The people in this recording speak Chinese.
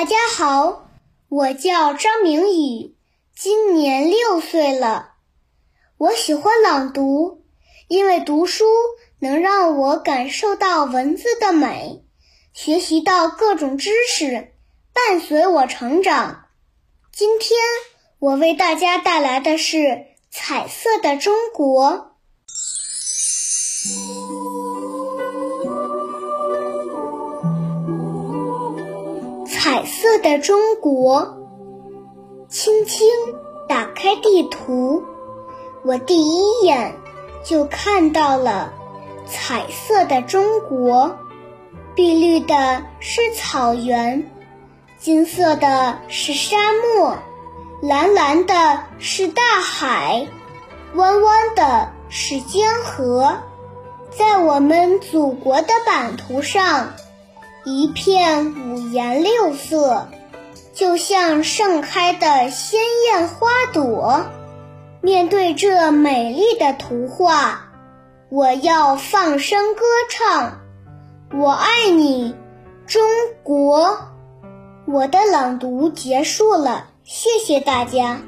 大家好，我叫张明宇，今年六岁了。我喜欢朗读，因为读书能让我感受到文字的美，学习到各种知识，伴随我成长。今天我为大家带来的是《彩色的中国》。色的中国，轻轻打开地图，我第一眼就看到了彩色的中国。碧绿的是草原，金色的是沙漠，蓝蓝的是大海，弯弯的是江河。在我们祖国的版图上。一片五颜六色，就像盛开的鲜艳花朵。面对这美丽的图画，我要放声歌唱：“我爱你，中国！”我的朗读结束了，谢谢大家。